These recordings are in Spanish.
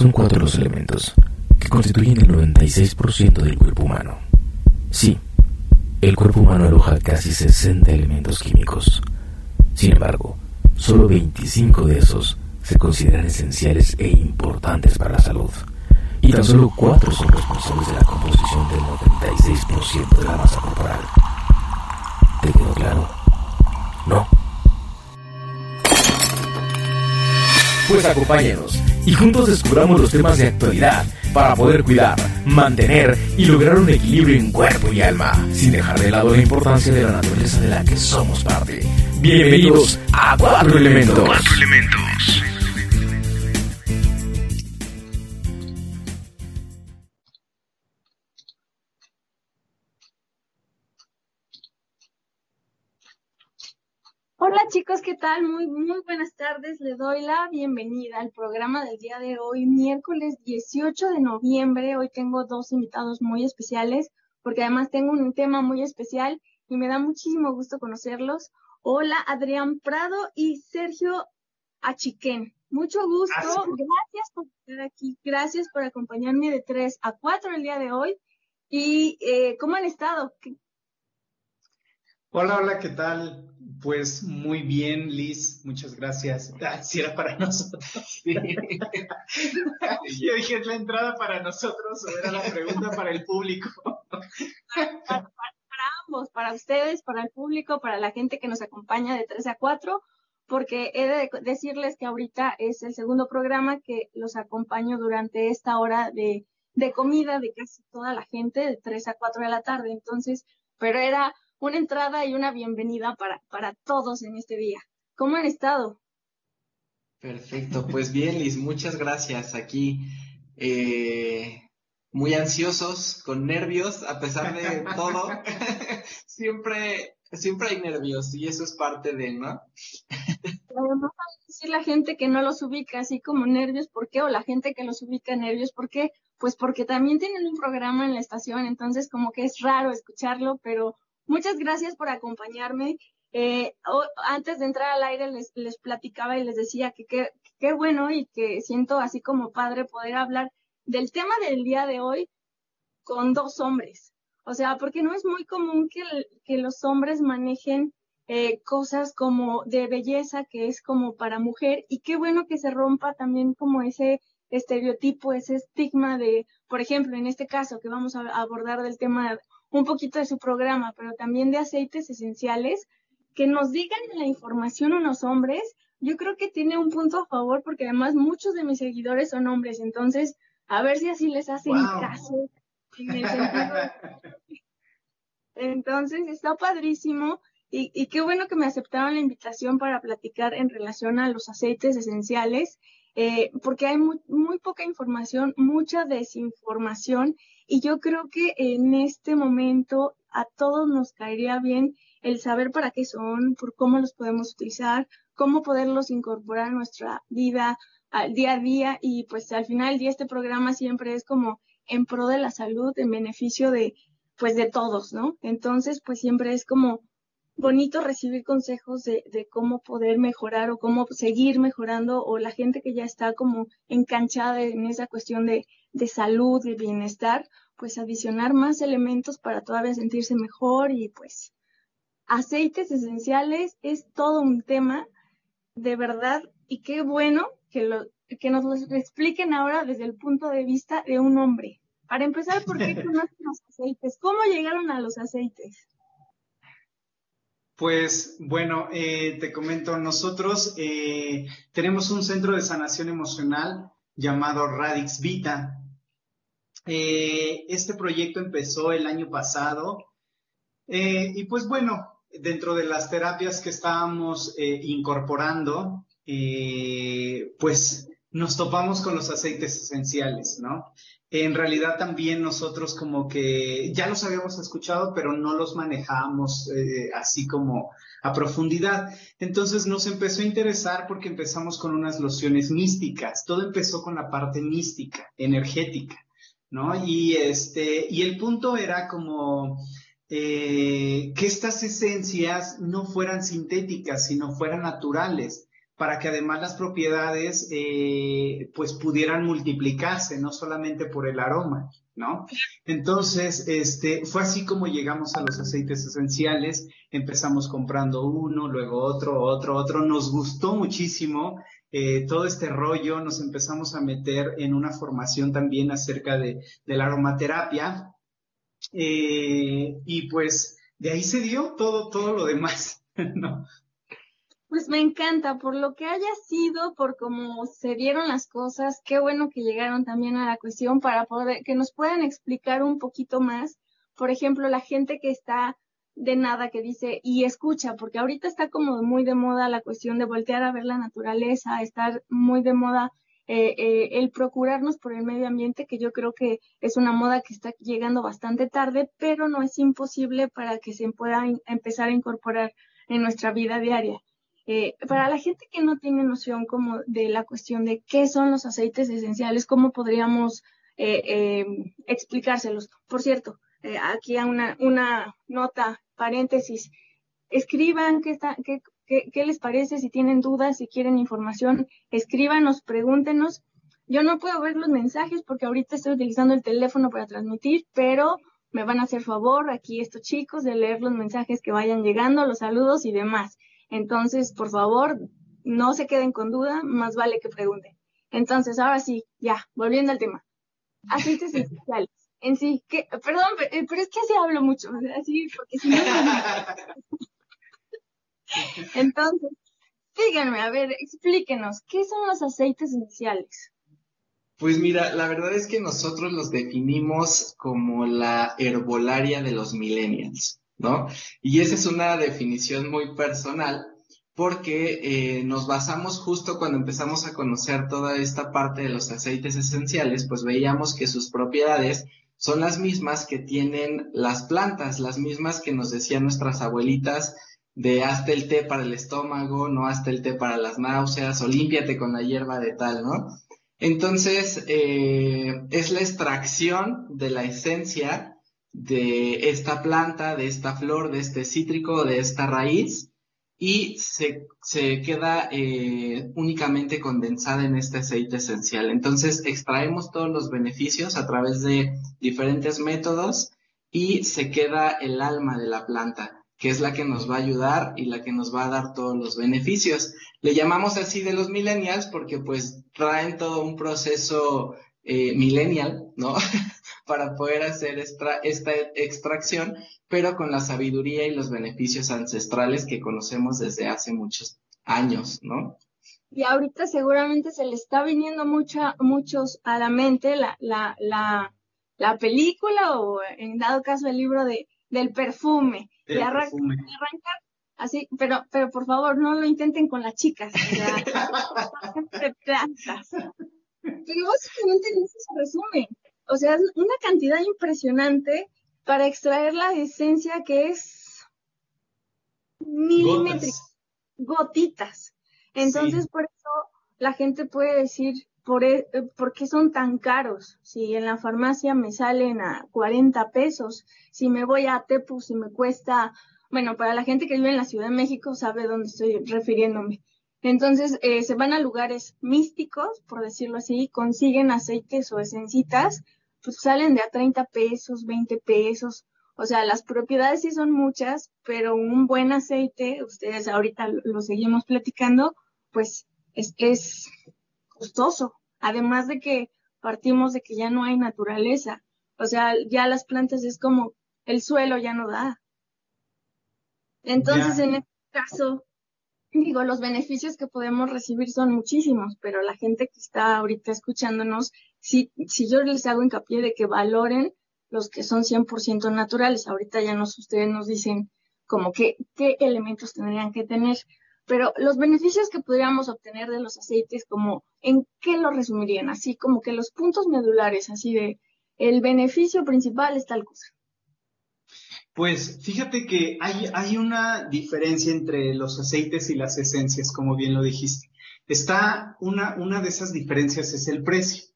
Son cuatro los elementos que constituyen el 96% del cuerpo humano. Sí, el cuerpo humano aloja casi 60 elementos químicos. Sin embargo, solo 25 de esos se consideran esenciales e importantes para la salud. Y tan solo 4 son responsables de la composición del 96% de la masa corporal. ¿Te quedó claro? ¿No? Pues acompáñenos y juntos descubramos los temas de actualidad para poder cuidar, mantener y lograr un equilibrio en cuerpo y alma, sin dejar de lado la importancia de la naturaleza de la que somos parte. Bienvenidos a Cuatro Elementos. Cuatro Elementos. Hola chicos, ¿qué tal? Muy, muy buenas tardes. Le doy la bienvenida al programa del día de hoy, miércoles 18 de noviembre. Hoy tengo dos invitados muy especiales, porque además tengo un tema muy especial y me da muchísimo gusto conocerlos. Hola Adrián Prado y Sergio Achiquén. Mucho gusto. Gracias por estar aquí. Gracias por acompañarme de 3 a 4 el día de hoy. ¿Y eh, cómo han estado? Hola, hola, ¿qué tal? Pues muy bien, Liz, muchas gracias. Ah, si era para nosotros. Yo dije, ¿es la entrada para nosotros o era la pregunta para el público? para, para, ambos, para ustedes, para el público, para la gente que nos acompaña de 3 a 4, porque he de decirles que ahorita es el segundo programa que los acompaño durante esta hora de, de comida de casi toda la gente, de 3 a 4 de la tarde. Entonces, pero era una entrada y una bienvenida para, para todos en este día. ¿Cómo han estado? Perfecto, pues bien, Liz, muchas gracias. Aquí eh, muy ansiosos, con nervios, a pesar de todo. siempre, siempre hay nervios y eso es parte de, ¿no? Además, decir la gente que no los ubica así como nervios, ¿por qué? O la gente que los ubica nervios, ¿por qué? Pues porque también tienen un programa en la estación, entonces como que es raro escucharlo, pero Muchas gracias por acompañarme. Eh, antes de entrar al aire les, platicaba y les decía que qué bueno y que siento así como padre poder hablar del tema del día de hoy con dos hombres. O sea, porque no es muy común que, que los hombres manejen eh, cosas como de belleza que es como para mujer y qué bueno que se rompa también como ese estereotipo, ese estigma de, por ejemplo, en este caso que vamos a abordar del tema un poquito de su programa, pero también de aceites esenciales, que nos digan la información unos hombres, yo creo que tiene un punto a favor porque además muchos de mis seguidores son hombres, entonces a ver si así les hacen caso. Entonces está padrísimo y, y, qué bueno que me aceptaron la invitación para platicar en relación a los aceites esenciales, eh, porque hay muy, muy poca información, mucha desinformación y yo creo que en este momento a todos nos caería bien el saber para qué son, por cómo los podemos utilizar, cómo poderlos incorporar a nuestra vida al día a día y pues al final del día este programa siempre es como en pro de la salud, en beneficio de pues de todos, ¿no? Entonces pues siempre es como bonito recibir consejos de, de, cómo poder mejorar o cómo seguir mejorando o la gente que ya está como enganchada en esa cuestión de, de salud, de bienestar, pues adicionar más elementos para todavía sentirse mejor y pues aceites esenciales es todo un tema de verdad y qué bueno que, lo, que nos lo expliquen ahora desde el punto de vista de un hombre. Para empezar, ¿por qué conocen los aceites? ¿Cómo llegaron a los aceites? Pues bueno, eh, te comento, nosotros eh, tenemos un centro de sanación emocional llamado Radix Vita. Eh, este proyecto empezó el año pasado y pues bueno, dentro de las terapias que estábamos incorporando, pues nos topamos con los aceites esenciales, ¿no? En realidad también nosotros como que ya los habíamos escuchado, pero no los manejábamos así como a profundidad. Entonces nos empezó a interesar porque empezamos con unas lociones místicas. Todo empezó con la parte mística, energética. ¿no? Y, este, y el punto era como eh, que estas esencias no fueran sintéticas, sino fueran naturales, para que además las propiedades eh, pues pudieran multiplicarse, no solamente por el aroma, ¿no? Entonces, este, fue así como llegamos a los aceites esenciales, empezamos comprando uno, luego otro, otro, otro, nos gustó muchísimo eh, todo este rollo, nos empezamos a meter en una formación también acerca de, la aromaterapia, eh, y pues de ahí se dio todo, todo lo demás, ¿no? Pues me encanta, por lo que haya sido, por cómo se dieron las cosas, qué bueno que llegaron también a la cuestión para poder, que nos puedan explicar un poquito más. Por ejemplo, la gente que está de nada, que dice y escucha, porque ahorita está como muy de moda la cuestión de voltear a ver la naturaleza, estar muy de moda eh, eh, el procurarnos por el medio ambiente, que yo creo que es una moda que está llegando bastante tarde, pero no es imposible para que se pueda empezar a incorporar en nuestra vida diaria. Eh, para la gente que no tiene noción como de la cuestión de qué son los aceites esenciales, ¿cómo podríamos eh, eh, explicárselos? Por cierto, aquí una, una nota, paréntesis, escriban qué, está, qué, qué, les parece, si tienen dudas, si quieren información, escríbanos, pregúntenos. Yo no puedo ver los mensajes porque ahorita estoy utilizando el teléfono para transmitir, pero me van a hacer favor aquí estos chicos de leer los mensajes que vayan llegando, los saludos y demás. Entonces, por favor, no se queden con duda, más vale que pregunten. Entonces, ahora sí, ya, volviendo al tema. Aceites esenciales. En sí, que, perdón, eh, pero es que así hablo mucho, así, porque si no... Entonces, díganme, a ver, explíquenos, ¿qué son los aceites esenciales? Pues mira, la verdad es que nosotros los definimos como la herbolaria de los millennials. ¿No? Y esa es una definición muy personal porque eh, nos basamos justo cuando empezamos a conocer toda esta parte de los aceites esenciales, pues veíamos que sus propiedades son las mismas que tienen las plantas, las mismas que nos decían nuestras abuelitas de hasta el té para el estómago, no hasta el té para las náuseas o límpiate con la hierba de tal, ¿no? Entonces, eh, es la extracción de la esencia de esta planta, de esta flor, de este cítrico, de esta raíz, y se, queda eh, únicamente condensada en este aceite esencial. Entonces extraemos todos los beneficios a través de diferentes métodos y se queda el alma de la planta, que es la que nos va a ayudar y la que nos va a dar todos los beneficios. Le llamamos así de los millennials porque pues traen todo un proceso eh, millennial, ¿no? para poder hacer esta, esta extracción, pero con la sabiduría y los beneficios ancestrales que conocemos desde hace muchos años, ¿no? Y ahorita seguramente se le está viniendo mucha, muchos a la mente la, la, la, la película o en dado caso el libro de, del perfume. y arrancar así, pero, pero por favor no lo intenten con las chicas, o sea, de plantas. Pero básicamente eso se resume. O sea, es una cantidad impresionante para extraer la esencia que es milimétrica, gotitas. Entonces, por eso la gente puede decir, por, e, ¿por qué son tan caros? Si en la farmacia me salen a 40 pesos, si me voy a Tepu, si me cuesta, bueno, para la gente que vive en la Ciudad de México sabe dónde estoy refiriéndome. Entonces, eh, se van a lugares místicos, por decirlo así, consiguen aceites o esencitas pues salen de a 30 pesos, 20 pesos. O sea, las propiedades sí son muchas, pero un buen aceite, ustedes ahorita lo seguimos platicando, pues es, es costoso. Además de que partimos de que ya no hay naturaleza. O sea, ya las plantas es como el suelo ya no da. Entonces, en este caso, digo, los beneficios que podemos recibir son muchísimos, pero la gente que está ahorita escuchándonos si, si yo les hago hincapié de que valoren los que son 100% naturales, ahorita ya nos, ustedes nos dicen como qué elementos tendrían que tener, pero los beneficios que podríamos obtener de los aceites, como en qué lo resumirían, así como que los puntos medulares, así de el beneficio principal es tal cosa. Pues fíjate que hay, hay una diferencia entre los aceites y las esencias, como bien lo dijiste. Está una, una de esas diferencias es el precio.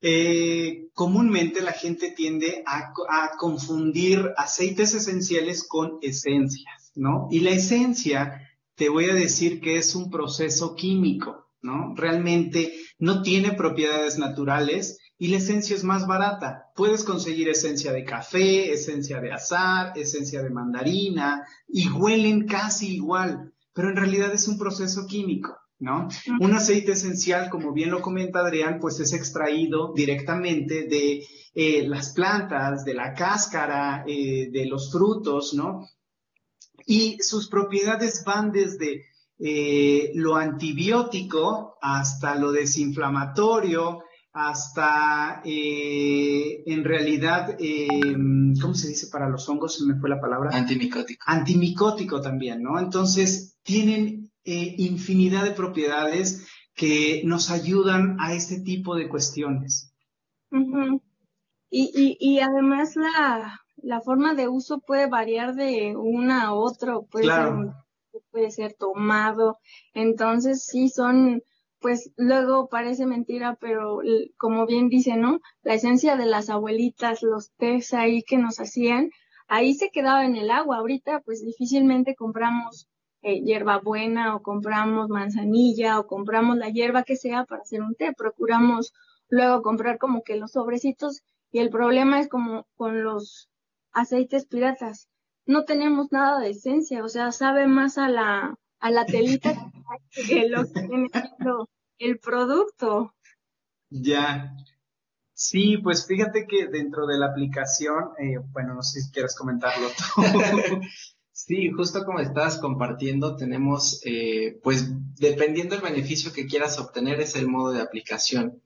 Eh, comúnmente la gente tiende a, confundir aceites esenciales con esencias, ¿no? Y la esencia te voy a decir que es un proceso químico, ¿no? Realmente no tiene propiedades naturales y la esencia es más barata. Puedes conseguir esencia de café, esencia de azar, esencia de mandarina y huelen casi igual, pero en realidad es un proceso químico. ¿No? Un aceite esencial, como bien lo comenta Adrián, pues es extraído directamente de eh, las plantas, de la cáscara, eh, de los frutos, ¿no? Y sus propiedades van desde eh, lo antibiótico hasta lo desinflamatorio, hasta en realidad, ¿cómo se dice para los hongos? Se me fue la palabra. Antimicótico. Antimicótico también, ¿no? Entonces, tienen eh, infinidad de propiedades que nos ayudan a este tipo de cuestiones. y, y, además la, la, forma de uso puede variar de una a otra, puede, ser, puede ser tomado. Entonces sí son, pues luego parece mentira, pero como bien dice, ¿no? La esencia de las abuelitas, los tés ahí que nos hacían, ahí se quedaba en el agua. Ahorita pues difícilmente compramos eh, hierbabuena o compramos manzanilla o compramos la hierba que sea para hacer un té. Procuramos luego comprar como que los sobrecitos y el problema es como con los aceites piratas. No tenemos nada de esencia, o sea, sabe más a la, a la telita que lo que tiene el producto. Ya. Sí, pues fíjate que dentro de la aplicación, eh, bueno, no sé si quieres comentarlo tú. Sí, justo como estás compartiendo, tenemos, eh, pues dependiendo del beneficio que quieras obtener, es el modo de aplicación,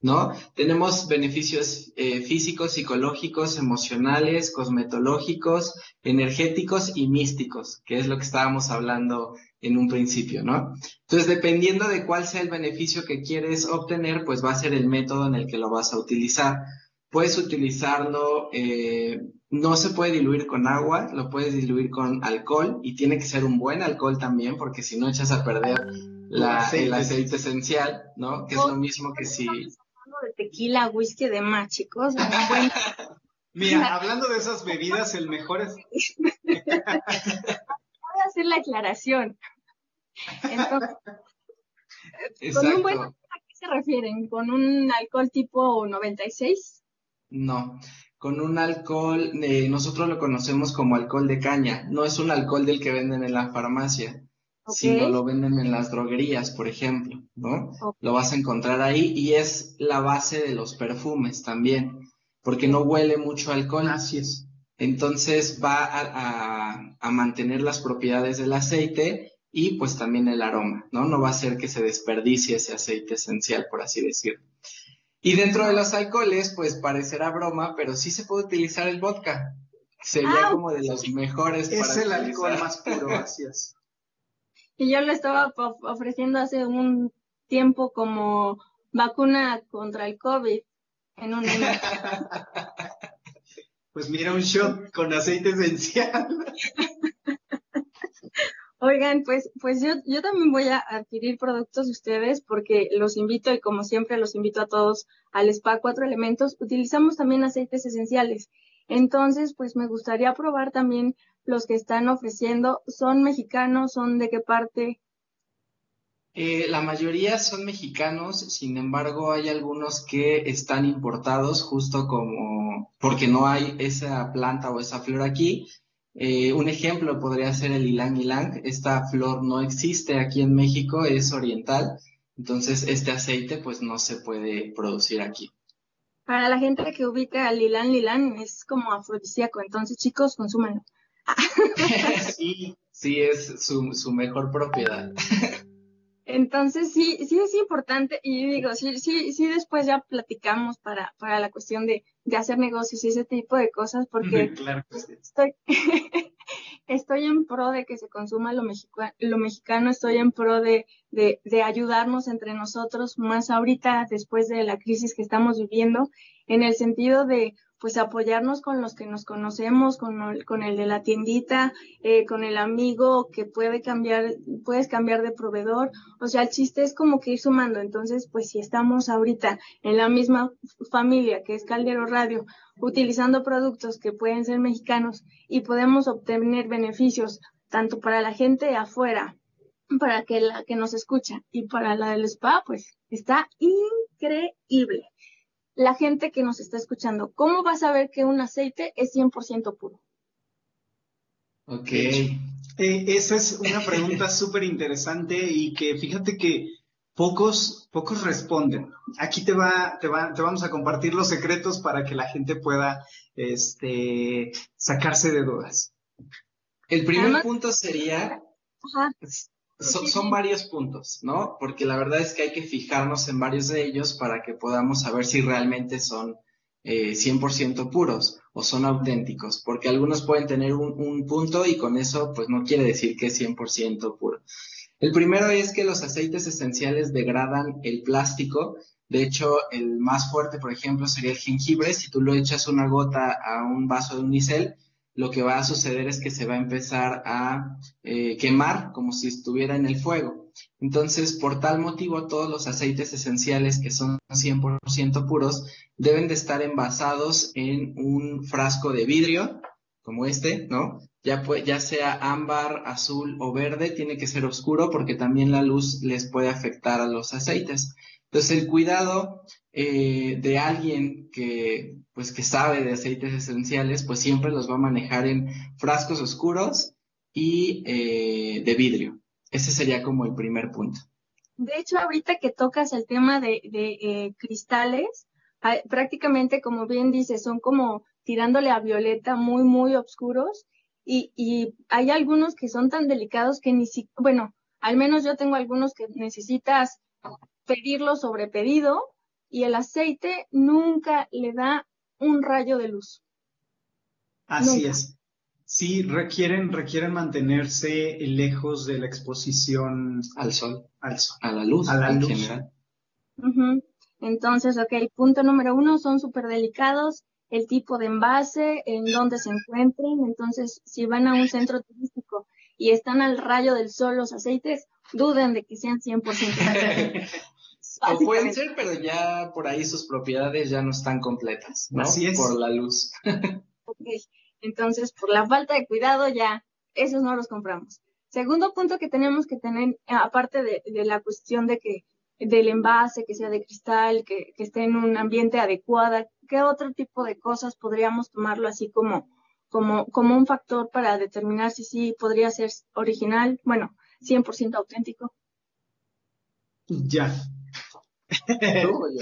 ¿no? Tenemos beneficios eh, físicos, psicológicos, emocionales, cosmetológicos, energéticos y místicos, que es lo que estábamos hablando en un principio, ¿no? Entonces, dependiendo de cuál sea el beneficio que quieres obtener, pues va a ser el método en el que lo vas a utilizar. Puedes utilizarlo eh, no se puede diluir con agua, lo puedes diluir con alcohol y tiene que ser un buen alcohol también, porque si no echas a perder la, el aceite esencial, ¿no? Que es lo mismo que si... de tequila, whisky, de más, chicos. Mira, hablando de esas bebidas, el mejor es... Voy a hacer la aclaración. Entonces, ¿con un buen... ¿a qué se refieren? ¿Con un alcohol tipo 96? No, con un alcohol, eh, nosotros lo conocemos como alcohol de caña, no es un alcohol del que venden en la farmacia, sino lo venden en las droguerías, por ejemplo, ¿no? Lo vas a encontrar ahí y es la base de los perfumes también, porque no huele mucho alcohol. Así es. Entonces va a, a mantener las propiedades del aceite y pues también el aroma, ¿no? No va a hacer que se desperdicie ese aceite esencial, por así decirlo. Y dentro de los alcoholes, pues parecerá broma, pero sí se puede utilizar el vodka. Sería ah, como de los mejores. Es el alcohol más puro, así Y yo lo estaba ofreciendo hace un tiempo como vacuna contra el COVID en un Pues mira, un shot con aceite esencial. Oigan, pues, pues yo, yo también voy a adquirir productos de ustedes porque los invito y como siempre los invito a todos al Spa Cuatro Elementos. Utilizamos también aceites esenciales. Entonces, pues me gustaría probar también los que están ofreciendo. ¿Son mexicanos? ¿Son de qué parte? Eh, la mayoría son mexicanos, sin embargo hay algunos que están importados justo como porque no hay esa planta o esa flor aquí eh, un ejemplo podría ser el ylang ylang. Esta flor no existe aquí en México, es oriental. Entonces, este aceite pues no se puede producir aquí. Para la gente que ubica el ylang ylang es como afrodisíaco. Entonces, chicos, consúmenlo. sí, sí, es su, su mejor propiedad. Entonces sí, sí es importante y digo, sí, sí, sí después ya platicamos para, para la cuestión de, de hacer negocios y ese tipo de cosas porque estoy, estoy en pro de que se consuma lo, lo mexicano, estoy en pro de, de, de ayudarnos entre nosotros, más ahorita después de la crisis que estamos viviendo, en el sentido de pues apoyarnos con los que nos conocemos, con el, con el de la tiendita, eh, con el amigo que puede cambiar, puedes cambiar de proveedor. O sea, el chiste es como que ir sumando. Entonces, pues si estamos ahorita en la misma familia que es Caldero Radio, utilizando productos que pueden ser mexicanos y podemos obtener beneficios tanto para la gente afuera para que la que nos escucha y para la del spa, pues está increíble. La gente que nos está escuchando, ¿cómo va a saber que un aceite es 100% puro? Ok. Eh, esa es una pregunta súper interesante y que fíjate que pocos, pocos responden. Aquí te va, te va, te vamos a compartir los secretos para que la gente pueda, este, sacarse de dudas. El primer punto sería, son, varios puntos, ¿no? Porque la verdad es que hay que fijarnos en varios de ellos para que podamos saber si realmente son eh, 100% puros o son auténticos, porque algunos pueden tener un, un, punto y con eso pues no quiere decir que es 100% puro. El primero es que los aceites esenciales degradan el plástico. De hecho, el más fuerte, por ejemplo, sería el jengibre. Si tú lo echas una gota a un vaso de unicel, lo que va a suceder es que se va a empezar a eh, quemar como si estuviera en el fuego. Entonces, por tal motivo, todos los aceites esenciales que son 100% puros deben de estar envasados en un frasco de vidrio, como este, ¿no? Ya, ya sea ámbar, azul o verde, tiene que ser oscuro porque también la luz les puede afectar a los aceites. Entonces, el cuidado eh, de alguien que, pues, que sabe de aceites esenciales, pues siempre los va a manejar en frascos oscuros y eh, de vidrio. Ese sería como el primer punto. De hecho, ahorita que tocas el tema de, eh, cristales, prácticamente, como bien dices, son como tirándole a violeta muy, muy oscuros. Y, y hay algunos que son tan delicados que ni siquiera, bueno, al menos yo tengo algunos que necesitas pedirlo sobre pedido y el aceite nunca le da un rayo de luz. Así es. Sí, requieren, requieren mantenerse lejos de la exposición al sol, al sol. a la luz, a la luz. general. Entonces, ok, punto número uno, son súper delicados, el tipo de envase, en dónde se encuentren. Entonces, si van a un centro turístico y están al rayo del sol los aceites, duden de que sean 100% O pueden ser, pero ya por ahí sus propiedades ya no están completas, ¿no? Así es. Por la luz. ok, entonces por la falta de cuidado ya esos no los compramos. Segundo punto que tenemos que tener, aparte de, la cuestión de que del envase, que sea de cristal, que, que, esté en un ambiente adecuado, ¿qué otro tipo de cosas podríamos tomarlo así como, como, como un factor para determinar si sí podría ser original, bueno, 100% auténtico? Ya,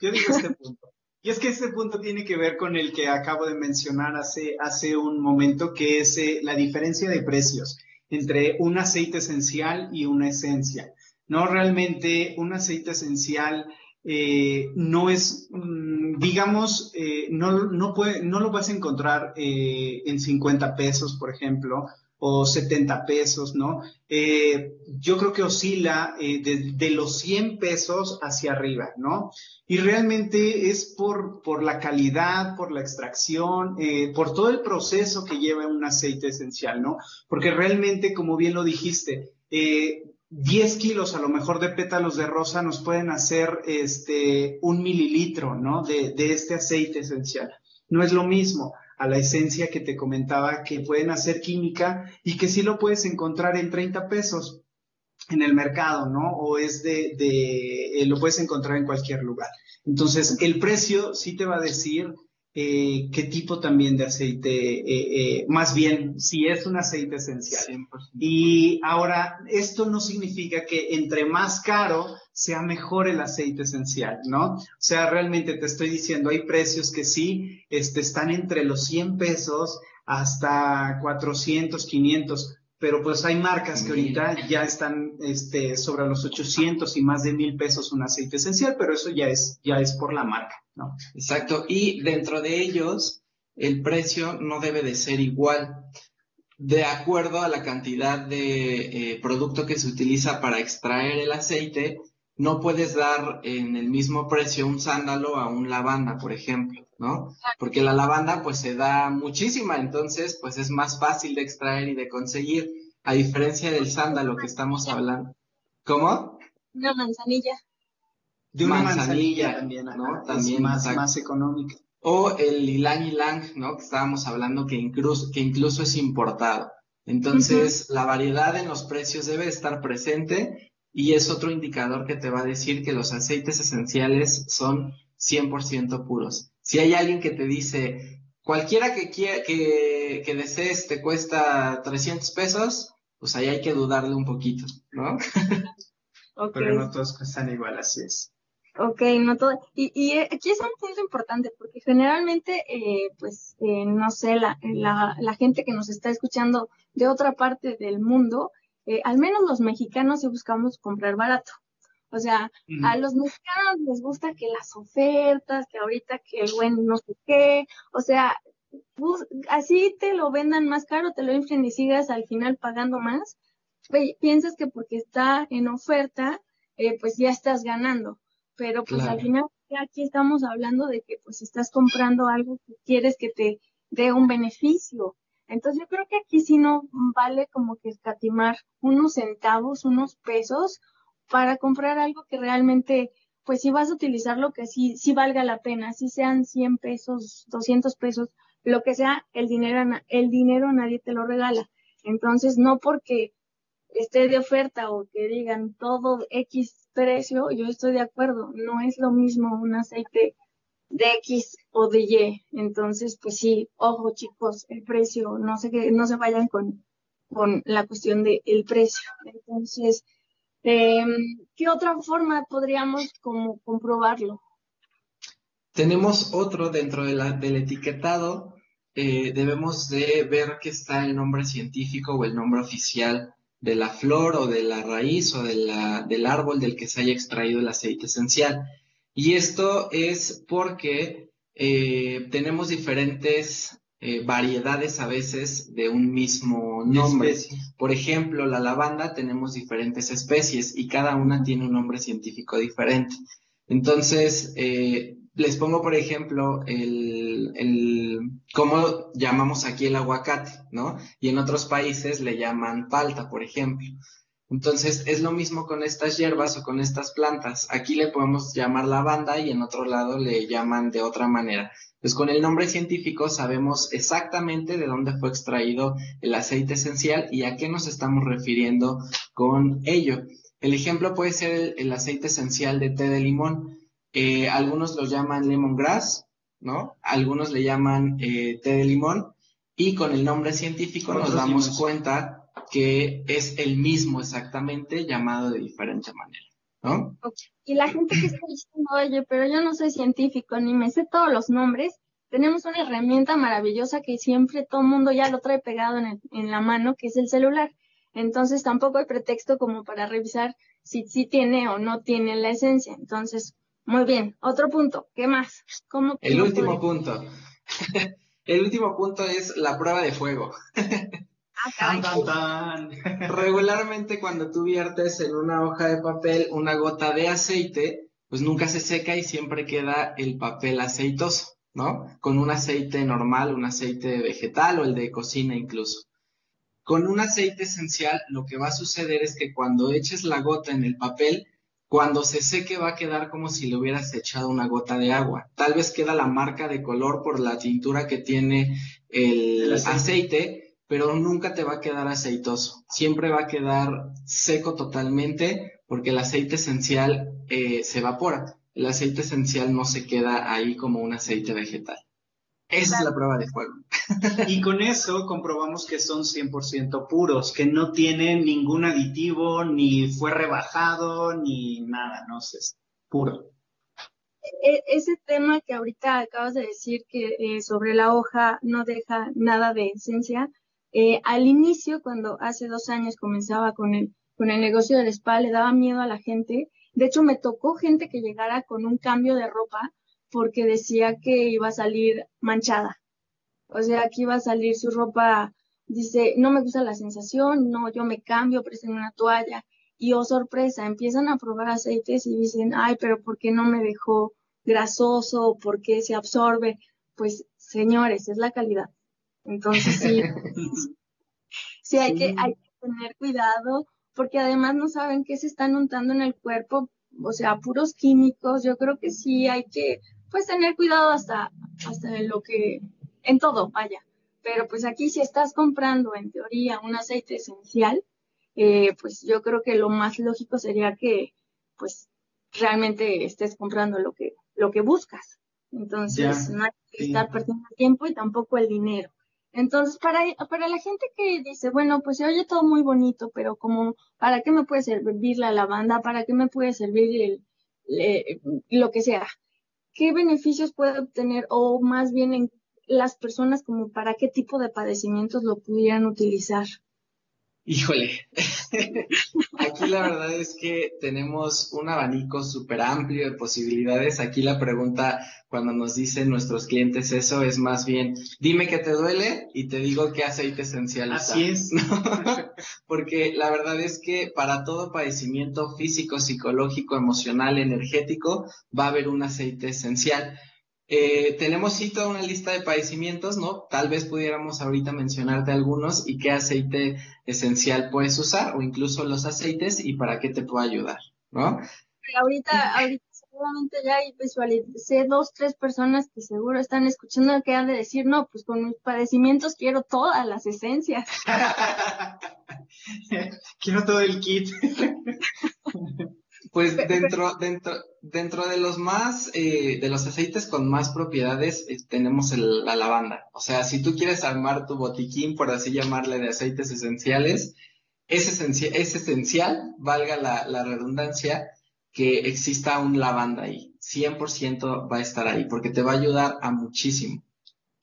yo, digo este punto. Y es que este punto tiene que ver con el que acabo de mencionar hace, hace un momento, que es eh, la diferencia de precios entre un aceite esencial y una esencia. No realmente un aceite esencial eh, no es, mm, digamos, eh, no, no, puede, no lo vas a encontrar en 50 pesos, por ejemplo, o 70 pesos, ¿no? Eh, yo creo que oscila eh, de, los 100 pesos hacia arriba, ¿no? Y realmente es por, por la calidad, por la extracción, eh, por todo el proceso que lleva un aceite esencial, ¿no? Porque realmente, como bien lo dijiste, 10 kilos a lo mejor de pétalos de rosa nos pueden hacer este, un mililitro, ¿no? De, de este aceite esencial. No es lo mismo a la esencia que te comentaba que pueden hacer química y que sí lo puedes encontrar en 30 pesos en el mercado, ¿no? O es de, de eh, lo puedes encontrar en cualquier lugar. Entonces, el precio sí te va a decir eh, qué tipo también de aceite, eh, más bien si es un aceite esencial. Y ahora, esto no significa que entre más caro sea mejor el aceite esencial, ¿no? O sea, realmente te estoy diciendo, hay precios que sí este, están entre los 100 pesos hasta 400, 500, pero pues hay marcas que ahorita ya están este, sobre los 800 y más de mil pesos un aceite esencial, pero eso ya es, ya es por la marca, ¿no? Exacto, y dentro de ellos el precio no debe de ser igual. De acuerdo a la cantidad de eh, producto que se utiliza para extraer el aceite no puedes dar en el mismo precio un sándalo a un lavanda, por ejemplo, ¿no? Porque la lavanda pues se da muchísima, entonces pues es más fácil de extraer y de conseguir, a diferencia del sándalo que estamos hablando. ¿Cómo? Una manzanilla. De una manzanilla, también, ¿no? También más, más económica. O el ylang ylang, ¿no? Que estábamos hablando que incluso, que incluso es importado. Entonces, la variedad en los precios debe estar presente y es otro indicador que te va a decir que los aceites esenciales son 100% puros. Si hay alguien que te dice, cualquiera que, quiera, que, que desees te cuesta 300 pesos, pues ahí hay que dudarle un poquito, ¿no? Pero no todos cuestan igual, así es. Ok, no todo. Y, y aquí es un punto importante porque generalmente, eh, pues, eh, no sé, la, la, la, gente que nos está escuchando de otra parte del mundo, eh, al menos los mexicanos sí buscamos comprar barato. O sea, a los mexicanos les gusta que las ofertas, que ahorita que el buen no sé qué, o sea, así te lo vendan más caro, te lo inflen y sigas al final pagando más. Piensas que porque está en oferta, pues ya estás ganando pero pues al final aquí estamos hablando de que pues estás comprando algo que quieres que te dé un beneficio. Entonces yo creo que aquí sí no vale como que escatimar unos centavos, unos pesos para comprar algo que realmente, pues si vas a utilizarlo que sí, sí valga la pena, si sean 100 pesos, 200 pesos, lo que sea, el dinero, el dinero nadie te lo regala. Entonces no porque esté de oferta o que digan todo X precio, yo estoy de acuerdo, no es lo mismo un aceite de X o de Y. Entonces, pues sí, ojo chicos, el precio, no sé que no se vayan con, con la cuestión del el precio. Entonces, eh, ¿qué otra forma podríamos como comprobarlo? Tenemos otro dentro de del etiquetado. Eh, debemos de ver que está el nombre científico o el nombre oficial de la flor o de la raíz o de del árbol del que se haya extraído el aceite esencial. Y esto es porque eh, tenemos diferentes eh, variedades a veces de un mismo nombre. Por ejemplo, la lavanda tenemos diferentes especies y cada una tiene un nombre científico diferente. Entonces, eh, les pongo, por ejemplo, el, el, cómo llamamos aquí el aguacate, ¿no? Y en otros países le llaman palta, por ejemplo. Entonces, es lo mismo con estas hierbas o con estas plantas. Aquí le podemos llamar lavanda y en otro lado le llaman de otra manera. Pues con el nombre científico sabemos exactamente de dónde fue extraído el aceite esencial y a qué nos estamos refiriendo con ello. El ejemplo puede ser el, el aceite esencial de té de limón. Eh, algunos lo llaman lemongrass, ¿no? Algunos le llaman eh, té de limón y con el nombre científico nos damos cuenta que es el mismo exactamente llamado de diferente manera, ¿no? Y la gente que está diciendo, oye, pero yo no soy científico ni me sé todos los nombres, tenemos una herramienta maravillosa que siempre todo el mundo ya lo trae pegado en, en la mano, que es el celular. Entonces tampoco hay pretexto como para revisar si sí tiene o no tiene la esencia. Entonces, muy bien, otro punto, ¿qué más? ¿Cómo, el último punto. el último punto es la prueba de fuego. Ah, Regularmente cuando tú viertes en una hoja de papel una gota de aceite, pues nunca se seca y siempre queda el papel aceitoso, ¿no? Con un aceite normal, un aceite vegetal o el de cocina incluso. Con un aceite esencial lo que va a suceder es que cuando eches la gota en el papel, cuando se seque va a quedar como si le hubieras echado una gota de agua. Tal vez queda la marca de color por la tintura que tiene el, aceite. Pero nunca te va a quedar aceitoso. Siempre va a quedar seco totalmente porque el aceite esencial eh, se evapora. El aceite esencial no se queda ahí como un aceite vegetal. Esa es la prueba de fuego. Y con eso comprobamos que son 100% puros, que no tienen ningún aditivo, ni fue rebajado, ni nada, no sé, es puro. E, ese tema que ahorita acabas de decir que eh, sobre la hoja no deja nada de esencia, eh, al inicio, cuando hace dos años comenzaba con el, con el negocio del spa, le daba miedo a la gente. De hecho, me tocó gente que llegara con un cambio de ropa porque decía que iba a salir manchada. O sea, que iba a salir su ropa, dice, no me gusta la sensación, no, yo me cambio, presten una toalla. Y oh sorpresa, empiezan a probar aceites y dicen, ay, pero ¿por qué no me dejó grasoso? ¿Por qué se absorbe? Pues, señores, es la calidad. Entonces sí, sí, hay, Que, hay que tener cuidado porque además no saben qué se están untando en el cuerpo, o sea, puros químicos. Yo creo que sí hay que pues tener cuidado hasta, hasta lo que, en todo, vaya, Pero pues aquí si estás comprando en teoría un aceite esencial, eh, pues yo creo que lo más lógico sería que pues realmente estés comprando lo que, lo que buscas. Entonces, no hay que estar perdiendo el tiempo y tampoco el dinero. Entonces, para, para la gente que dice, bueno, pues se oye todo muy bonito, pero como, ¿para qué me puede servir la lavanda? ¿Para qué me puede servir el, lo que sea? ¿Qué beneficios puede obtener? O más bien en las personas como para qué tipo de padecimientos lo pudieran utilizar. Híjole, aquí la verdad es que tenemos un abanico súper amplio de posibilidades. Aquí la pregunta cuando nos dicen nuestros clientes eso es más bien, dime que te duele y te digo qué aceite esencial Así es. Porque la verdad es que para todo padecimiento físico, psicológico, emocional, energético, va a haber un aceite esencial. Eh, tenemos sí toda una lista de padecimientos, ¿no? Tal vez pudiéramos ahorita mencionarte algunos y qué aceite esencial puedes usar o incluso los aceites y para qué te puede ayudar, ¿no? Ahorita, ahorita seguramente ya hay visualicé dos, tres personas que seguro están escuchando que han de decir, no, pues con mis padecimientos quiero todas las esencias. quiero todo el kit. Pues dentro, dentro, dentro de los más, eh, de los aceites con más propiedades, eh, tenemos la lavanda. O sea, si tú quieres armar tu botiquín, por así llamarle, de aceites esenciales, es, esencial, es esencial, valga la, la redundancia, que exista un lavanda ahí. 100% va a estar ahí, porque te va a ayudar a muchísimo.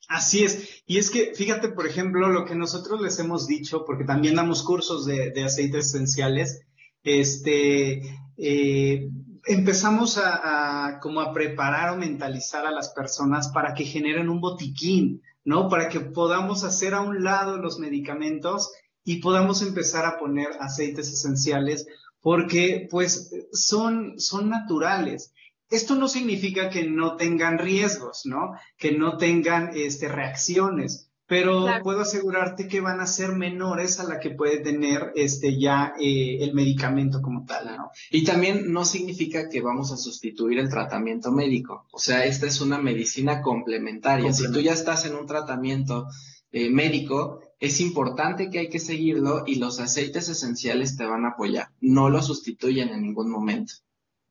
Así es. Y es que, fíjate, por ejemplo, lo que nosotros les hemos dicho, porque también damos cursos de, de aceites esenciales, este, eh, empezamos a, como a preparar o mentalizar a las personas para que generen un botiquín, ¿no? Para que podamos hacer a un lado los medicamentos y podamos empezar a poner aceites esenciales porque pues son, son naturales. Esto no significa que no tengan riesgos, ¿no? Que no tengan este, reacciones pero puedo asegurarte que van a ser menores a la que puede tener este ya eh, el medicamento como tal, ¿no? Y también no significa que vamos a sustituir el tratamiento médico, o sea, esta es una medicina complementaria. Si tú ya estás en un tratamiento eh, médico, es importante que hay que seguirlo y los aceites esenciales te van a apoyar, no lo sustituyen en ningún momento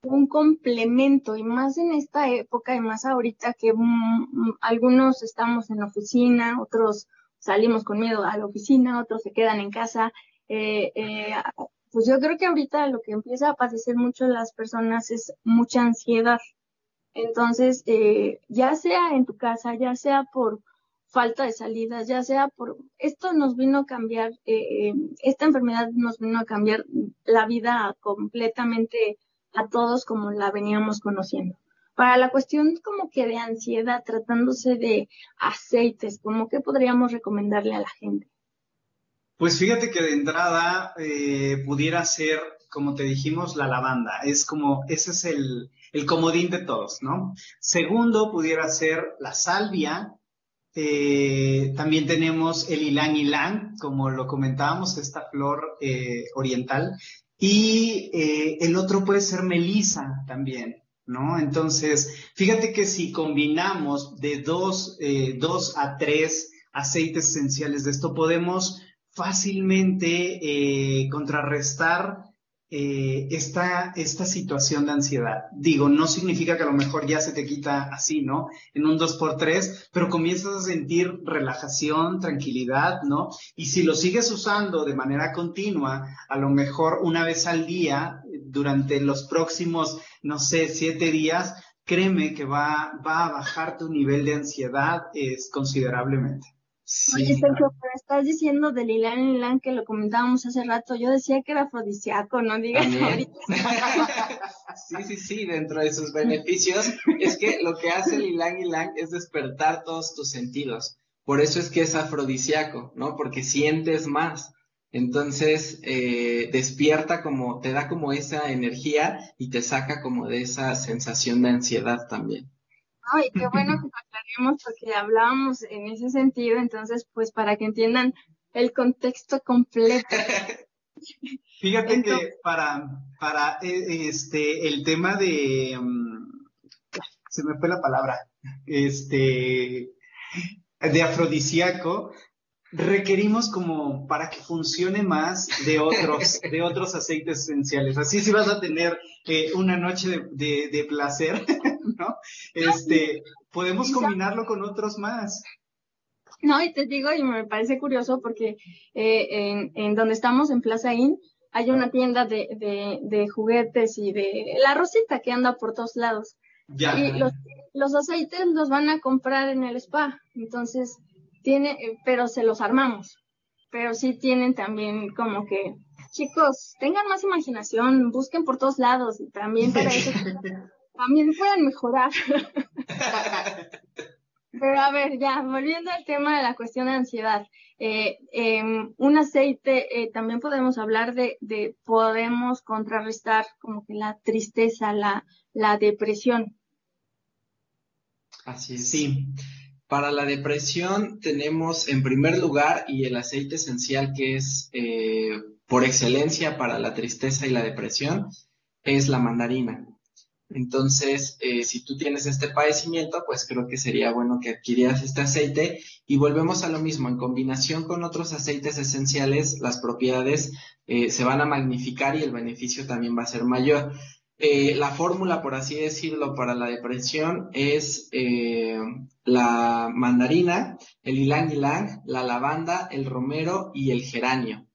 un complemento y más en esta época y más ahorita que mm, mm, algunos estamos en oficina, otros salimos con miedo a la oficina, otros se quedan en casa. Eh, eh, pues yo creo que ahorita lo que empieza a padecer mucho las personas es mucha ansiedad. Entonces, eh, ya sea en tu casa, ya sea por falta de salidas, ya sea por esto nos vino a cambiar, esta enfermedad nos vino a cambiar la vida completamente a todos como la veníamos conociendo. Para la cuestión como que de ansiedad, tratándose de aceites, ¿cómo que podríamos recomendarle a la gente? Pues fíjate que de entrada eh, pudiera ser, como te dijimos, la lavanda. Es como, ese es el, el comodín de todos, ¿no? Segundo, pudiera ser la salvia. Eh, también tenemos el ylang ylang, como lo comentábamos, esta flor eh, oriental y eh, el otro puede ser melisa también, ¿no? Entonces, fíjate que si combinamos de dos, eh, a tres aceites esenciales de esto, podemos fácilmente eh, contrarrestar eh, esta, esta situación de ansiedad. Digo, no significa que a lo mejor ya se te quita así, ¿no? En un 2x3, pero comienzas a sentir relajación, tranquilidad, ¿no? Y si lo sigues usando de manera continua, a lo mejor una vez al día, durante los próximos, no sé, siete días, créeme que va, va a bajar tu nivel de ansiedad es, considerablemente. Oye, Sergio, pero estás diciendo del Ilan Ilan que lo comentábamos hace rato. Yo decía que era afrodisíaco, no digas ahorita. sí, sí, sí, dentro de sus beneficios es que lo que hace el Ilan Ilan es despertar todos tus sentidos. Por eso es que es afrodisíaco, ¿no? Porque sientes más. Entonces, eh, despierta como, te da como esa energía y te saca como de esa sensación de ansiedad también. Ay, qué bueno que lo aclaremos porque hablábamos en ese sentido, entonces, pues para que entiendan el contexto completo. Fíjate que para, para eh, este, el tema de, mm, se me fue la palabra, este, de afrodisíaco, requerimos como para que funcione más de otros, de otros aceites esenciales. Así si vas a tener eh, una noche de, placer, ¿no? Este, podemos combinarlo con otros más. No, y te digo, y me parece curioso porque eh, en, en, donde estamos, en Plaza Inn, hay una tienda de, de, de, juguetes y de la rosita que anda por todos lados. Ya. Y los, los aceites los van a comprar en el spa. Entonces, tiene, eh, pero se los armamos. Pero sí tienen también como que, chicos, tengan más imaginación, busquen por todos lados y también para eso también pueden mejorar. pero a ver, ya, volviendo al tema de la cuestión de ansiedad. Eh, em, un aceite, eh, también podemos hablar de, de, podemos contrarrestar como que la tristeza, la, la depresión. Así es. Sí. Para la depresión tenemos en primer lugar y el aceite esencial que es eh, por excelencia para la tristeza y la depresión es la mandarina. Entonces, eh, si tú tienes este padecimiento, pues creo que sería bueno que adquirieras este aceite y volvemos a lo mismo, en combinación con otros aceites esenciales, las propiedades eh, se van a magnificar y el beneficio también va a ser mayor. Eh, la fórmula, por así decirlo, para la depresión es la mandarina, el ylang ylang, la lavanda, el romero y el geranio.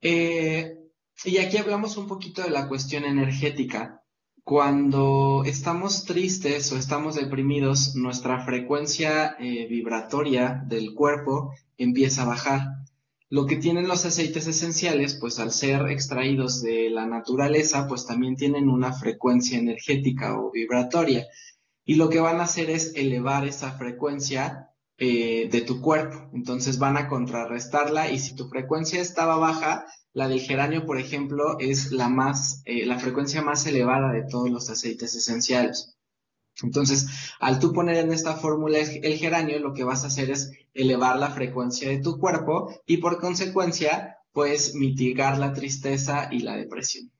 Y aquí hablamos un poquito de la cuestión energética. Cuando estamos tristes o estamos deprimidos, nuestra frecuencia vibratoria del cuerpo empieza a bajar. Lo que tienen los aceites esenciales, pues al ser extraídos de la naturaleza, pues también tienen una frecuencia energética o vibratoria. Y lo que van a hacer es elevar esa frecuencia eh, de tu cuerpo. Entonces van a contrarrestarla y si tu frecuencia estaba baja, la del geranio, por ejemplo, es la más, eh, la frecuencia más elevada de todos los aceites esenciales. Entonces, al tú poner en esta fórmula el geranio, lo que vas a hacer es elevar la frecuencia de tu cuerpo y por consecuencia, pues mitigar la tristeza y la depresión.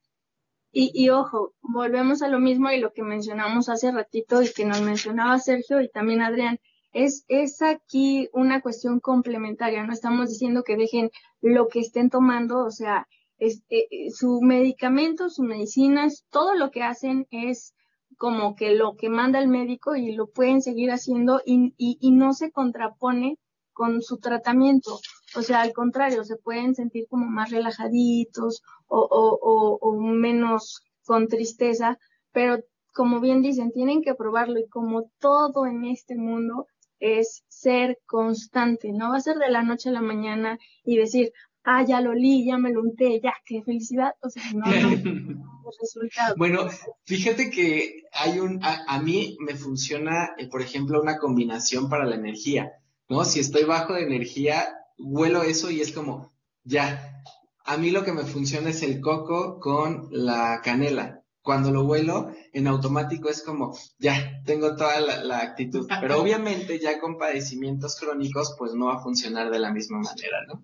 Y, y, ojo, volvemos a lo mismo y lo que mencionamos hace ratito y que nos mencionaba Sergio y también Adrián, es, es aquí una cuestión complementaria, no estamos diciendo que dejen lo que estén tomando, o sea, es, eh, su medicamento, sus medicinas, todo lo que hacen es como que lo que manda el médico y lo pueden seguir haciendo y, y, no se contrapone con su tratamiento. O sea, al contrario, se pueden sentir como más relajaditos o, o, o, menos con tristeza, pero como bien dicen, tienen que probarlo y como todo en este mundo es ser constante, no va a ser de la noche a la mañana y decir, ah, ya lo li, ya me lo unté, ya, qué felicidad. O sea, no, no resultados. Bueno, fíjate que hay un, a, mí me funciona, eh, por ejemplo, una combinación para la energía, ¿no? Si estoy bajo de energía, huelo eso y es como, ya, a mí lo que me funciona es el coco con la canela cuando lo vuelo, en automático es como, ya, tengo toda la, actitud. Pero obviamente ya con padecimientos crónicos, pues no va a funcionar de la misma manera, ¿no?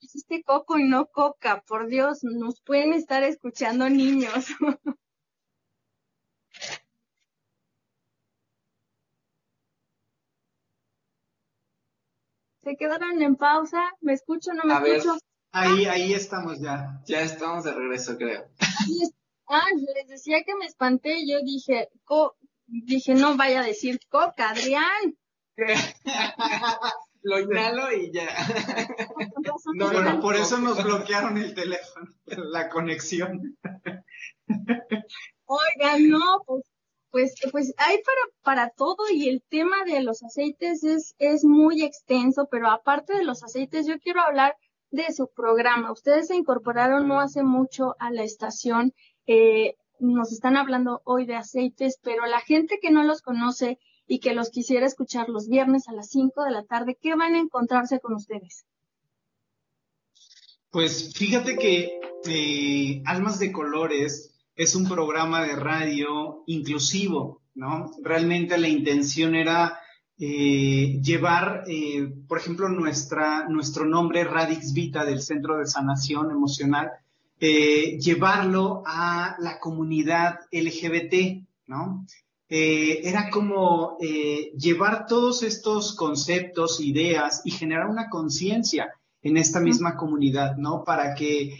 Hiciste coco y no coca, por Dios, nos pueden estar escuchando niños. Se quedaron en pausa, ¿me escucho no me escucho? ahí, ahí estamos ya. Ya estamos de regreso, creo. Ah, les decía que me espanté, yo dije, dije, no vaya a decir coca, Adrián. Lo inhalo y ya. no, bueno, por eso nos bloquearon el teléfono, la conexión. Oigan, no, pues, pues, pues hay para, para todo y el tema de los aceites es, es muy extenso, pero aparte de los aceites, yo quiero hablar de su programa. Ustedes se incorporaron no hace mucho a la estación eh, nos están hablando hoy de aceites, pero la gente que no los conoce y que los quisiera escuchar los viernes a las 5 de la tarde, ¿qué van a encontrarse con ustedes? Pues fíjate que eh, Almas de Colores es un programa de radio inclusivo, ¿no? Realmente la intención era eh, llevar, por ejemplo, nuestra, nuestro nombre Radix Vita del Centro de Sanación Emocional, eh, llevarlo a la comunidad LGBT, ¿no? eh, era como eh, llevar todos estos conceptos, ideas y generar una conciencia en esta misma comunidad, ¿no? Para que,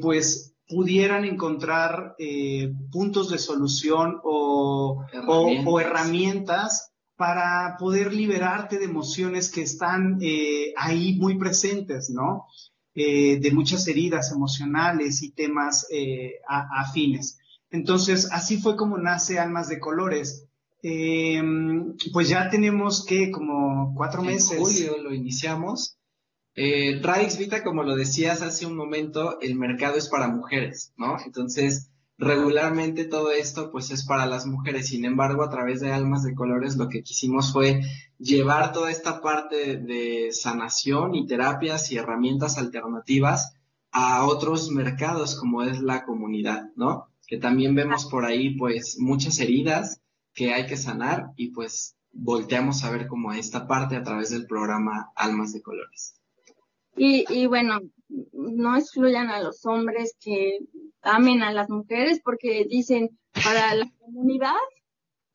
pues, pudieran encontrar puntos de solución o herramientas. para poder liberarte de emociones que están ahí muy presentes, ¿no? De muchas heridas emocionales y temas afines. Entonces, así fue como nace Almas de Colores. Em, pues ya tenemos que como cuatro meses. En julio lo iniciamos. Eh, Radix Vita, como lo decías hace un momento, el mercado es para mujeres, ¿no? Entonces, regularmente todo esto pues es para las mujeres. Sin embargo, a través de Almas de Colores lo que quisimos fue llevar toda esta parte de sanación y terapias y herramientas alternativas a otros mercados como es la comunidad, ¿no? que también vemos por ahí pues muchas heridas que hay que sanar y pues volteamos a ver como esta parte a través del programa Almas de Colores. Y, y bueno, no excluyan a los hombres que amen a las mujeres porque dicen para la comunidad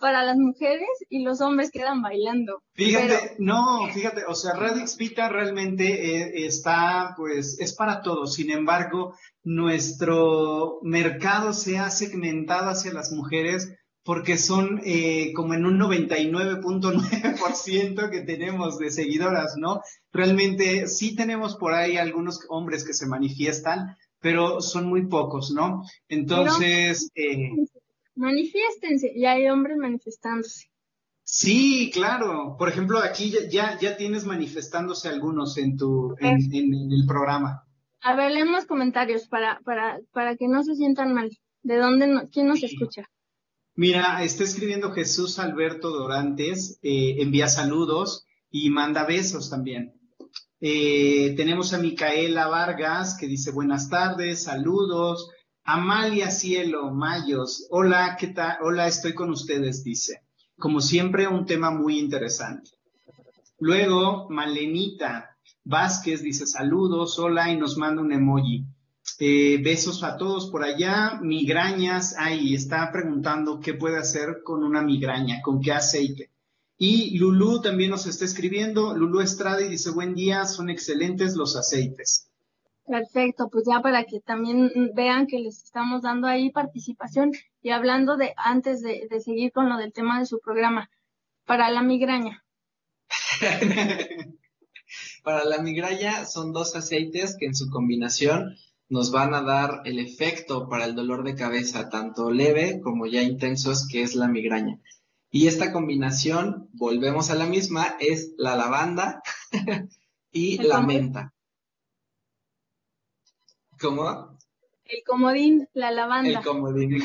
para las mujeres y los hombres quedan bailando. Fíjate, no, fíjate, o sea, Radix Vita realmente eh, está, pues, es para todos. Sin embargo, nuestro mercado se ha segmentado hacia las mujeres porque son eh, como en un 99.9% que tenemos de seguidoras, ¿no? Realmente sí tenemos por ahí algunos hombres que se manifiestan, pero son muy pocos, ¿no? Entonces... eh, Manifiéstense, ya hay hombres manifestándose. Sí, claro. Por ejemplo, aquí ya, ya tienes manifestándose algunos en tu en, el programa. A ver, leemos comentarios para, para, para que no se sientan mal. ¿De dónde, no, quién nos escucha? Mira, está escribiendo Jesús Alberto Dorantes, eh, envía saludos y manda besos también. Eh, tenemos a Micaela Vargas que dice buenas tardes, saludos. Amalia Cielo, Mayos, hola, ¿qué tal? Hola, estoy con ustedes, dice. Como siempre, un tema muy interesante. Luego, Malenita Vázquez dice saludos, hola, y nos manda un emoji. Eh, besos a todos por allá. Migrañas, ahí está preguntando qué puede hacer con una migraña, con qué aceite. Y Lulú también nos está escribiendo. Lulú Estrada y dice, buen día, son excelentes los aceites. Perfecto, pues ya para que también vean que les estamos dando ahí participación y hablando de, antes de, seguir con lo del tema de su programa, para la migraña. para la migraña son dos aceites que en su combinación nos van a dar el efecto para el dolor de cabeza, tanto leve como ya intensos, que es la migraña. Y esta combinación, volvemos a la misma, es la lavanda y la menta. ¿Cómo? El comodín, la lavanda. El comodín.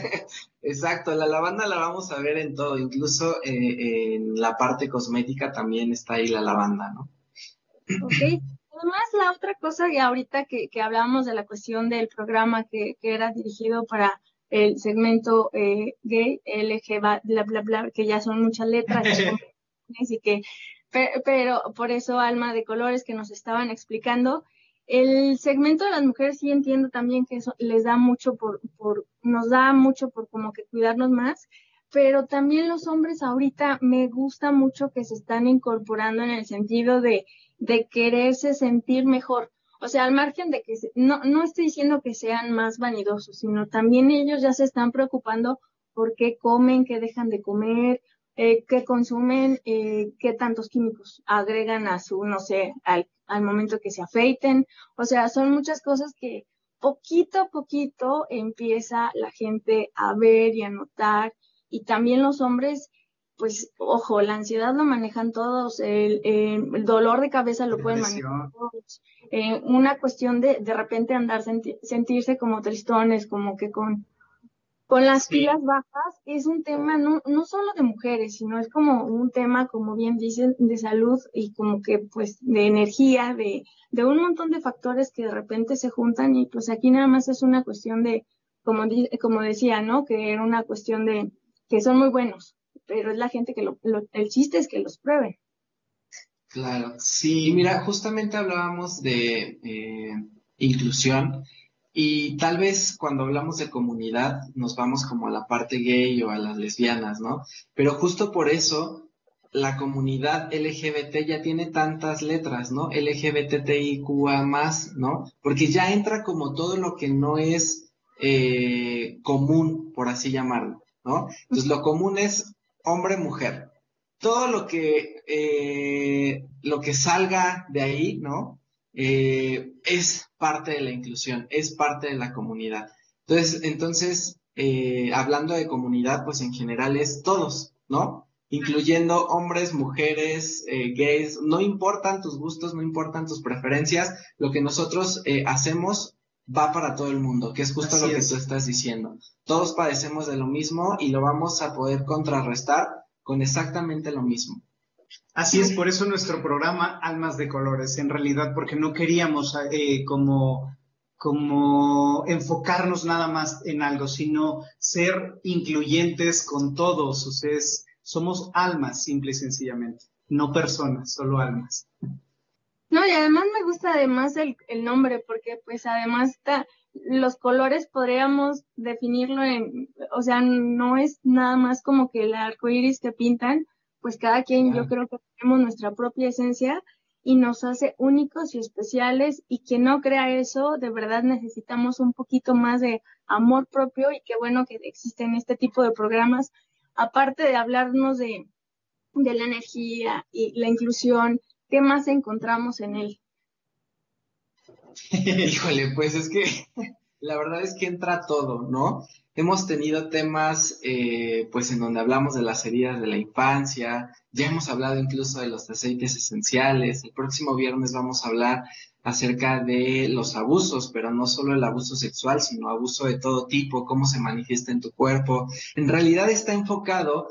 Exacto, la lavanda la vamos a ver en todo, incluso eh, en la parte cosmética también está ahí la lavanda, ¿no? Ok. Además, la otra cosa que ahorita que, que hablábamos de la cuestión del programa que, era dirigido para el segmento eh, gay, LG, bla, bla, bla, que ya son muchas letras, y que, pero por eso Alma de Colores que nos estaban explicando, el segmento de las mujeres sí entiendo también que eso les da mucho por, por, nos da mucho por como que cuidarnos más, pero también los hombres ahorita me gusta mucho que se están incorporando en el sentido de, de quererse sentir mejor. O sea, al margen de que no, no estoy diciendo que sean más vanidosos, sino también ellos ya se están preocupando por qué comen, qué dejan de comer, eh, qué consumen, eh, qué tantos químicos agregan a su, no sé, al al momento que se afeiten. O sea, son muchas cosas que poquito a poquito empieza la gente a ver y a notar. Y también los hombres, pues, ojo, la ansiedad lo manejan todos, el, el dolor de cabeza lo pueden manejar todos. Eh, una cuestión de de repente andar, sentirse como tristones, como que con con las pilas bajas es un tema no, no solo de mujeres, sino es como un tema, como bien dicen, de salud y como que pues de energía, de, de un montón de factores que de repente se juntan y pues aquí nada más es una cuestión de, como, como decía, ¿no? Que era una cuestión de que son muy buenos, pero es la gente que lo, el chiste es que los prueben. Claro, sí, mira, justamente hablábamos de eh, inclusión Y tal vez cuando hablamos de comunidad nos vamos como a la parte gay o a las lesbianas, ¿no? Pero justo por eso la comunidad LGBT ya tiene tantas letras, ¿no? LGBTIQA más, ¿no? Porque ya entra como todo lo que no es eh, común, por así llamarlo, ¿no? Entonces lo común es hombre-mujer. Todo lo que, eh, lo que salga de ahí, ¿no? Eh, es parte de la inclusión, es parte de la comunidad. Entonces, entonces hablando de comunidad, pues en general es todos, ¿no? incluyendo hombres, mujeres, eh, gays, no importan tus gustos, no importan tus preferencias, lo que nosotros eh, hacemos va para todo el mundo, que es justo lo que tú estás diciendo. Todos padecemos de lo mismo y lo vamos a poder contrarrestar con exactamente lo mismo. Así es, por eso nuestro programa Almas de Colores, en realidad, porque no queríamos eh, como como enfocarnos nada más en algo, sino ser incluyentes con todos. Ustedes somos almas, simple y sencillamente, no personas, solo almas. No, y además me gusta además el, nombre, porque pues además está, los colores podríamos definirlo en, o sea, no es nada más como que el arco iris que pintan, pues cada quien yo creo que tenemos nuestra propia esencia y nos hace únicos y especiales y quien no crea eso, de verdad necesitamos un poquito más de amor propio y qué bueno que existen este tipo de programas aparte de hablarnos de, la energía y la inclusión, ¿qué más encontramos en él? Híjole, pues es que la verdad es que entra todo, ¿no? Hemos tenido temas, eh, pues, en donde hablamos de las heridas de la infancia, ya hemos hablado incluso de los aceites esenciales, el próximo viernes vamos a hablar acerca de los abusos, pero no solo el abuso sexual, sino abuso de todo tipo, cómo se manifiesta en tu cuerpo. En realidad está enfocado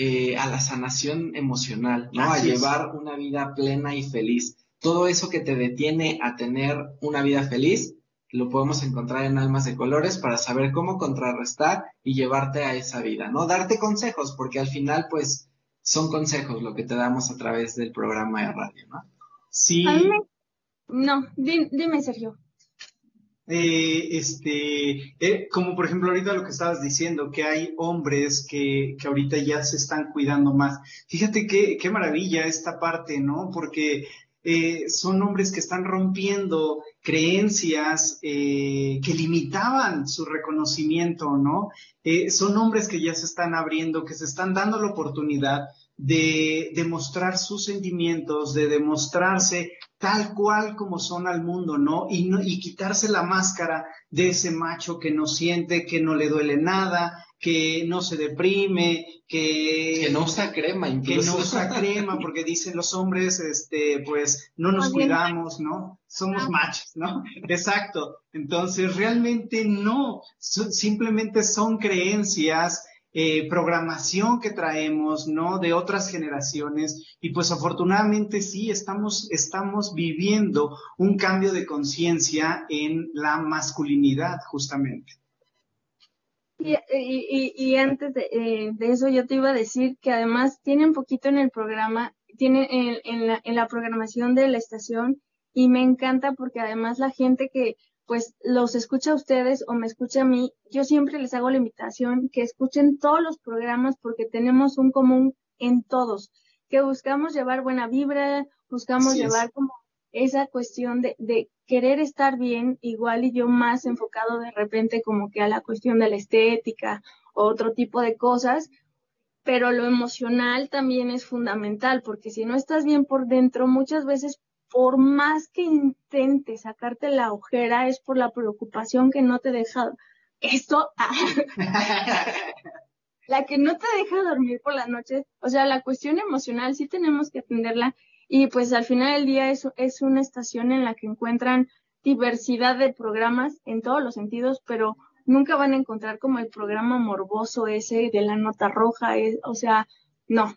eh, a la sanación emocional, ¿no? a llevar una vida plena y feliz. Todo eso que te detiene a tener una vida feliz, lo podemos encontrar en Almas de Colores para saber cómo contrarrestar y llevarte a esa vida, ¿no? Darte consejos, porque al final, pues, son consejos lo que te damos a través del programa de radio, ¿no? Sí. No, dime, Sergio. Eh, este, eh, como por ejemplo ahorita lo que estabas diciendo, que hay hombres que, que ahorita ya se están cuidando más. Fíjate qué, qué maravilla esta parte, ¿no? Porque eh, son hombres que están rompiendo creencias que limitaban su reconocimiento, ¿no? son hombres que ya se están abriendo, que se están dando la oportunidad de demostrar sus sentimientos, de demostrarse tal cual como son al mundo, ¿no? Y, no, y quitarse la máscara de ese macho que no siente, que no le duele nada, que no se deprime, que... Que no usa crema incluso. Que no usa crema, porque dicen los hombres, este, pues, no nos cuidamos, ¿no? Somos ah. machos, ¿no? Exacto. Entonces, realmente no, simplemente son creencias eh, programación que traemos, ¿no? De otras generaciones. Y pues afortunadamente sí, estamos, estamos viviendo un cambio de conciencia en la masculinidad, justamente. Y, y, antes eh, de, eso yo te iba a decir que además tiene un poquito en el programa, tiene en, la, en la programación de la estación y me encanta porque además la gente que, pues los escucha a ustedes o me escucha a mí, yo siempre les hago la invitación que escuchen todos los programas porque tenemos un común en todos, que buscamos llevar buena vibra, buscamos llevar como esa cuestión de, de, querer estar bien, igual y yo más enfocado de repente como que a la cuestión de la estética o otro tipo de cosas, pero lo emocional también es fundamental, porque si no estás bien por dentro, muchas veces por más que intentes sacarte la ojera, es por la preocupación que no te deja esto, la que no te deja dormir por las noches, o sea, la cuestión emocional sí tenemos que atenderla. Y pues al final del día es, es una estación en la que encuentran diversidad de programas en todos los sentidos, pero nunca van a encontrar como el programa morboso ese de la nota roja, o sea, no,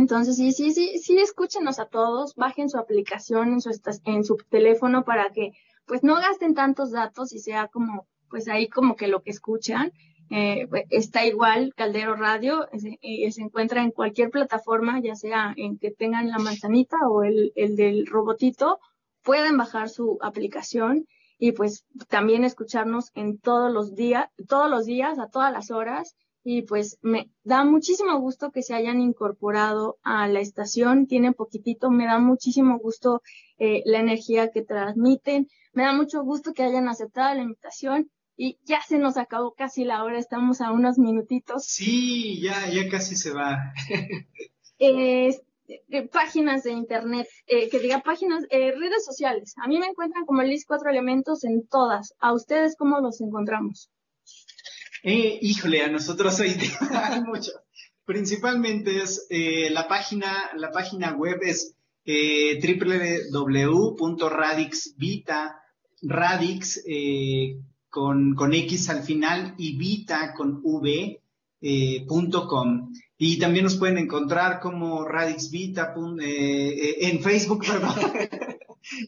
entonces, sí, sí, sí, sí, escúchenos a todos, bajen su aplicación en su, en su teléfono para que pues no gasten tantos datos y sea como, pues ahí como que lo que escuchan. Eh, está igual Caldero Radio, y se encuentra en cualquier plataforma, ya sea en que tengan la manzanita o el, el del robotito, pueden bajar su aplicación y pues también escucharnos en todos los días, todos los días, a todas las horas. Y pues me da muchísimo gusto que se hayan incorporado a la estación. Tiene poquitito, me da muchísimo gusto eh, la energía que transmiten. Me da mucho gusto que hayan aceptado la invitación y ya se nos acabó casi la hora, estamos a unos minutitos. Sí, ya, ya casi se va. Eh, páginas de internet, eh, que diga páginas, eh, redes sociales. A mí me encuentran como Liz Cuatro Elementos en todas. ¿A ustedes cómo los encontramos? Híjole, a nosotros hay, hay mucho. Principalmente es la página, la página web es www.radixvita, radix, con, con X al final y Vita con V. Eh, y también nos pueden encontrar como Radix Vita eh, eh, en Facebook, perdón.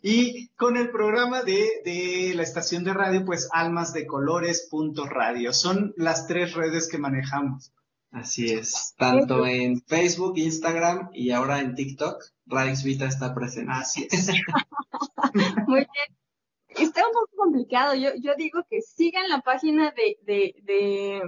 y con el programa de, de, la estación de radio, pues Almas de Colores Radio. Son las tres redes que manejamos. Así es, tanto en Facebook, Instagram y ahora en TikTok, Radix Vita está presente. Así es. Muy bien. Está un poco complicado. Yo, yo digo que sigan la página de, de, de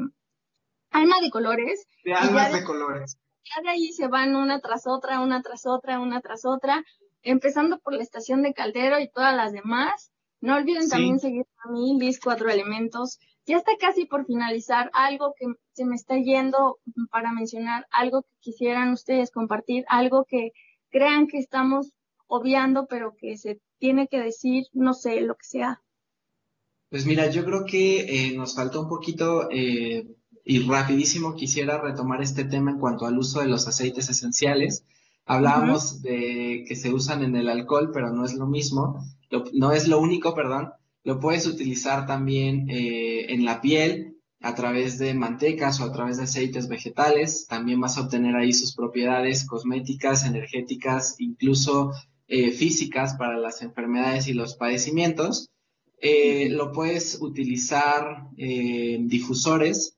Alma de Colores. De Almas de, Colores. Ya de ahí se van una tras otra, una tras otra, una tras otra, empezando por la estación de Caldero y todas las demás. No olviden también seguir a mí, Liz Cuatro Elementos. Ya está casi por finalizar algo que se me está yendo para mencionar, algo que quisieran ustedes compartir, algo que crean que estamos obviando, pero que se tiene que decir, no sé, lo que sea. Pues mira, yo creo que eh, nos faltó un poquito eh, y rapidísimo quisiera retomar este tema en cuanto al uso de los aceites esenciales. Hablábamos de que se usan en el alcohol, pero no es lo mismo, no es lo único, perdón. Lo puedes utilizar también eh, en la piel a través de mantecas o a través de aceites vegetales. También vas a obtener ahí sus propiedades cosméticas, energéticas, incluso eh, físicas para las enfermedades y los padecimientos. Eh, lo puedes utilizar en difusores,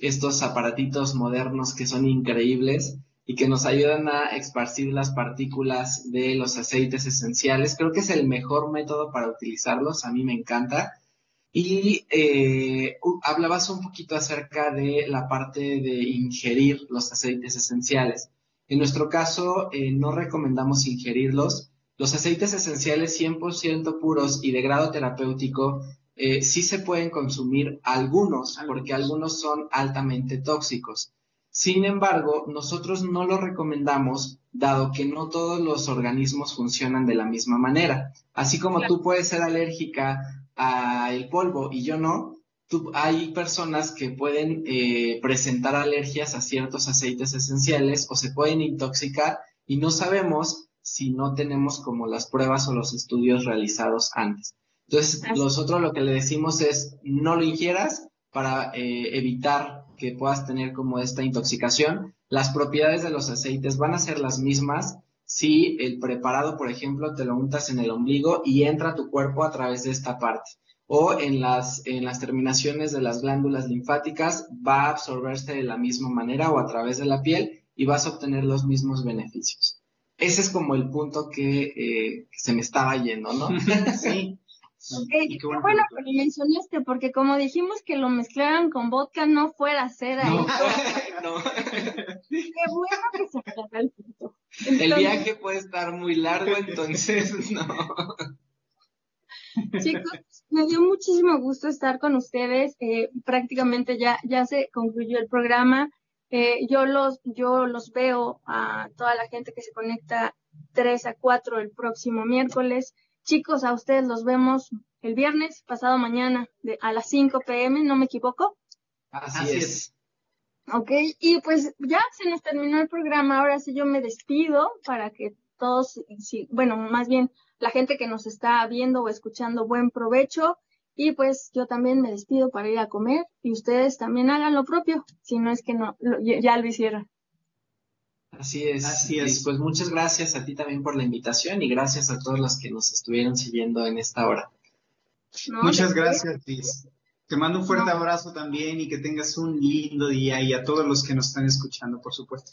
estos aparatitos modernos que son increíbles y que nos ayudan a esparcir las partículas de los aceites esenciales. Creo que es el mejor método para utilizarlos, a mí me encanta. Y eh, hablabas un poquito acerca de la parte de ingerir los aceites esenciales. En nuestro caso, eh, no recomendamos ingerirlos. Los aceites esenciales 100% puros y de grado terapéutico eh, sí se pueden consumir algunos, porque algunos son altamente tóxicos. Sin embargo, nosotros no lo recomendamos dado que no todos los organismos funcionan de la misma manera. Así como tú puedes ser alérgica al polvo y yo no, hay personas que pueden eh, presentar alergias a ciertos aceites esenciales o se pueden intoxicar y no sabemos si no tenemos como las pruebas o los estudios realizados antes. Entonces, nosotros lo que le decimos es no lo ingieras para eh, evitar que puedas tener como esta intoxicación. Las propiedades de los aceites van a ser las mismas si el preparado, por ejemplo, te lo untas en el ombligo y entra a tu cuerpo a través de esta parte o en las, en las terminaciones de las glándulas linfáticas va a absorberse de la misma manera o a través de la piel y vas a obtener los mismos beneficios. Ese es como el punto que, eh, se me estaba yendo, ¿no? sí. Okay. Qué bueno que lo mencionaste, porque como dijimos que lo mezclaran con vodka, no fuera a ser ahí. No, no. Qué bueno que se aclara el punto. el viaje puede estar muy largo, entonces no. Chicos, me dio muchísimo gusto estar con ustedes. Eh, prácticamente ya, ya se concluyó el programa. Eh, yo, los, yo los veo a toda la gente que se conecta 3 a 4 el próximo miércoles. Chicos, a ustedes los vemos el viernes, pasado mañana, de, a las 5 pm, ¿no me equivoco? Así, es. Ok, y pues ya se nos terminó el programa. Ahora sí yo me despido para que todos, bueno, más bien la gente que nos está viendo o escuchando, buen provecho. Y pues yo también me despido para ir a comer y ustedes también hagan lo propio, si no es que no, ya lo hicieron. Así es, así es. Pues muchas gracias a ti también por la invitación y gracias a todos los que nos estuvieron siguiendo en esta hora. muchas gracias, Liz. Te mando un fuerte abrazo también y que tengas un lindo día y a todos los que nos están escuchando, por supuesto.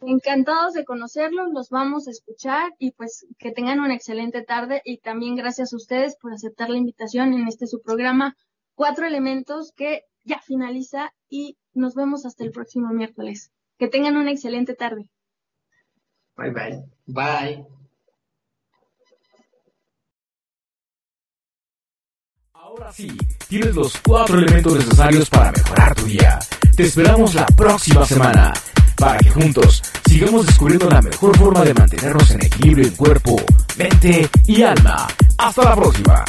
Encantados de conocerlos, los vamos a escuchar y pues que tengan una excelente tarde y también gracias a ustedes por aceptar la invitación en este su programa Cuatro Elementos que ya finaliza y nos vemos hasta el próximo miércoles. Que tengan una excelente tarde. Bye bye. Bye. Ahora sí, tienes los cuatro elementos necesarios para mejorar tu día. Te esperamos la próxima semana para que juntos sigamos descubriendo la mejor forma de mantenernos en equilibrio en cuerpo, mente y alma. Hasta la próxima.